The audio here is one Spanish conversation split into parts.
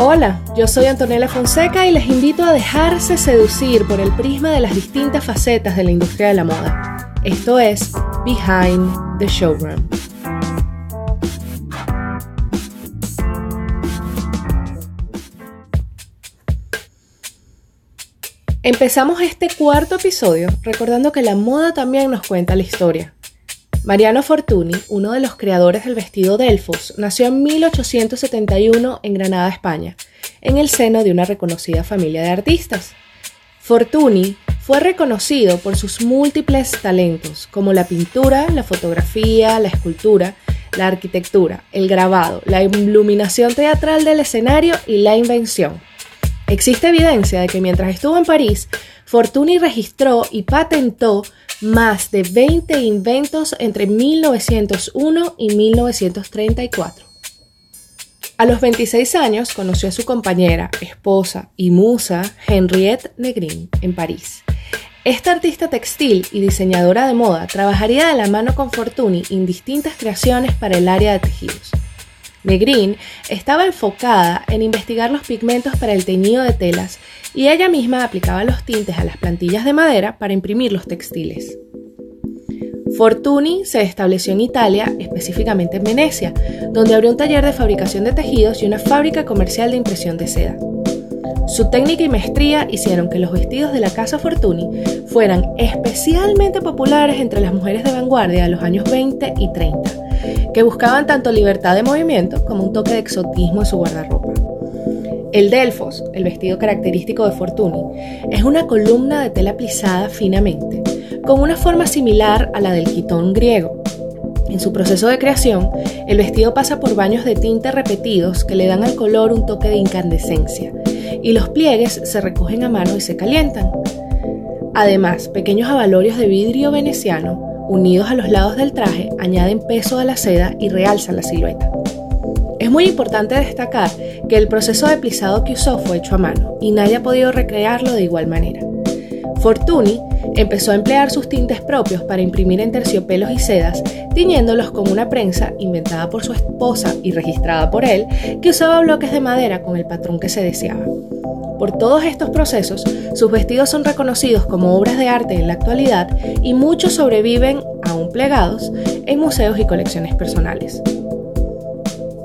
Hola, yo soy Antonella Fonseca y les invito a dejarse seducir por el prisma de las distintas facetas de la industria de la moda. Esto es Behind the Showroom. Empezamos este cuarto episodio recordando que la moda también nos cuenta la historia. Mariano Fortuny, uno de los creadores del vestido Delfos, nació en 1871 en Granada, España, en el seno de una reconocida familia de artistas. Fortuny fue reconocido por sus múltiples talentos, como la pintura, la fotografía, la escultura, la arquitectura, el grabado, la iluminación teatral del escenario y la invención. Existe evidencia de que mientras estuvo en París, Fortuny registró y patentó más de 20 inventos entre 1901 y 1934. A los 26 años conoció a su compañera, esposa y musa Henriette Negrin en París. Esta artista textil y diseñadora de moda trabajaría de la mano con Fortuny en distintas creaciones para el área de tejidos. Negrin estaba enfocada en investigar los pigmentos para el teñido de telas y ella misma aplicaba los tintes a las plantillas de madera para imprimir los textiles. Fortuny se estableció en Italia, específicamente en Venecia, donde abrió un taller de fabricación de tejidos y una fábrica comercial de impresión de seda. Su técnica y maestría hicieron que los vestidos de la casa Fortuny fueran especialmente populares entre las mujeres de vanguardia de los años 20 y 30, que buscaban tanto libertad de movimiento como un toque de exotismo en su guardarropa. El Delfos, el vestido característico de Fortuny, es una columna de tela plisada finamente, con una forma similar a la del quitón griego. En su proceso de creación, el vestido pasa por baños de tinte repetidos que le dan al color un toque de incandescencia, y los pliegues se recogen a mano y se calientan. Además, pequeños avalorios de vidrio veneciano, unidos a los lados del traje, añaden peso a la seda y realzan la silueta. Es muy importante destacar que el proceso de plisado que usó fue hecho a mano y nadie ha podido recrearlo de igual manera. Fortuny empezó a emplear sus tintes propios para imprimir en terciopelos y sedas, tiñéndolos con una prensa inventada por su esposa y registrada por él, que usaba bloques de madera con el patrón que se deseaba. Por todos estos procesos, sus vestidos son reconocidos como obras de arte en la actualidad y muchos sobreviven, aún plegados, en museos y colecciones personales.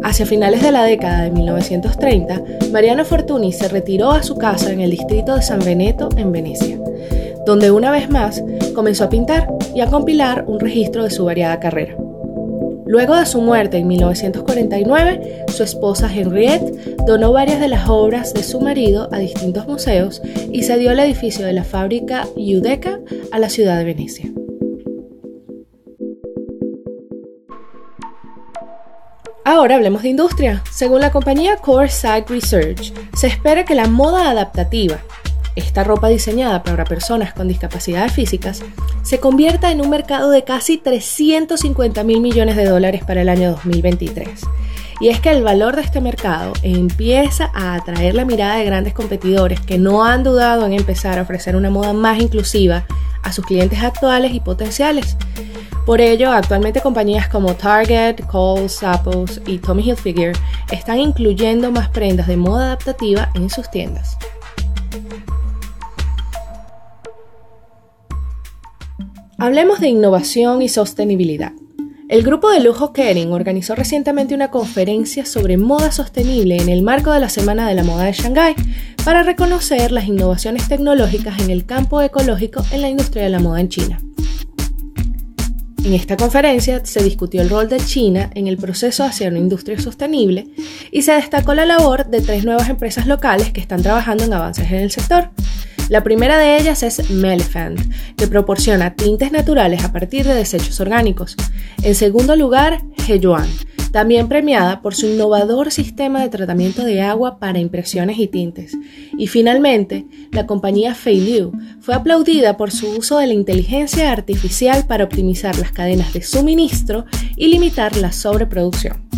Hacia finales de la década de 1930, Mariano Fortuny se retiró a su casa en el distrito de San Veneto, en Venecia, donde una vez más comenzó a pintar y a compilar un registro de su variada carrera. Luego de su muerte en 1949, su esposa Henriette donó varias de las obras de su marido a distintos museos y cedió el edificio de la fábrica Judeca a la ciudad de Venecia. Ahora hablemos de industria. Según la compañía Core Research, se espera que la moda adaptativa, esta ropa diseñada para personas con discapacidades físicas, se convierta en un mercado de casi 350 mil millones de dólares para el año 2023. Y es que el valor de este mercado empieza a atraer la mirada de grandes competidores que no han dudado en empezar a ofrecer una moda más inclusiva a sus clientes actuales y potenciales. Por ello, actualmente compañías como Target, Kohl's, Zappos y Tommy Hilfiger están incluyendo más prendas de moda adaptativa en sus tiendas. Hablemos de innovación y sostenibilidad. El grupo de lujo Kering organizó recientemente una conferencia sobre moda sostenible en el marco de la Semana de la Moda de Shanghái para reconocer las innovaciones tecnológicas en el campo ecológico en la industria de la moda en China. En esta conferencia se discutió el rol de China en el proceso hacia una industria sostenible y se destacó la labor de tres nuevas empresas locales que están trabajando en avances en el sector. La primera de ellas es Melephant, que proporciona tintes naturales a partir de desechos orgánicos. En segundo lugar, Heyuan, también premiada por su innovador sistema de tratamiento de agua para impresiones y tintes. Y finalmente, la compañía Feiliu fue aplaudida por su uso de la inteligencia artificial para optimizar las cadenas de suministro y limitar la sobreproducción.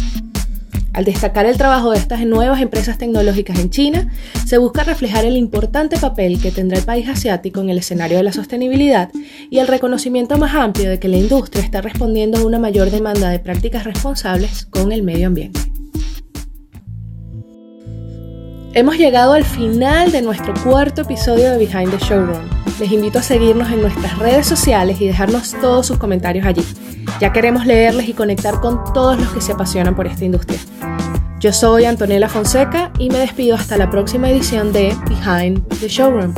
Al destacar el trabajo de estas nuevas empresas tecnológicas en China, se busca reflejar el importante papel que tendrá el país asiático en el escenario de la sostenibilidad y el reconocimiento más amplio de que la industria está respondiendo a una mayor demanda de prácticas responsables con el medio ambiente. Hemos llegado al final de nuestro cuarto episodio de Behind the Showroom. Les invito a seguirnos en nuestras redes sociales y dejarnos todos sus comentarios allí. Ya queremos leerles y conectar con todos los que se apasionan por esta industria. Yo soy Antonella Fonseca y me despido hasta la próxima edición de Behind the Showroom.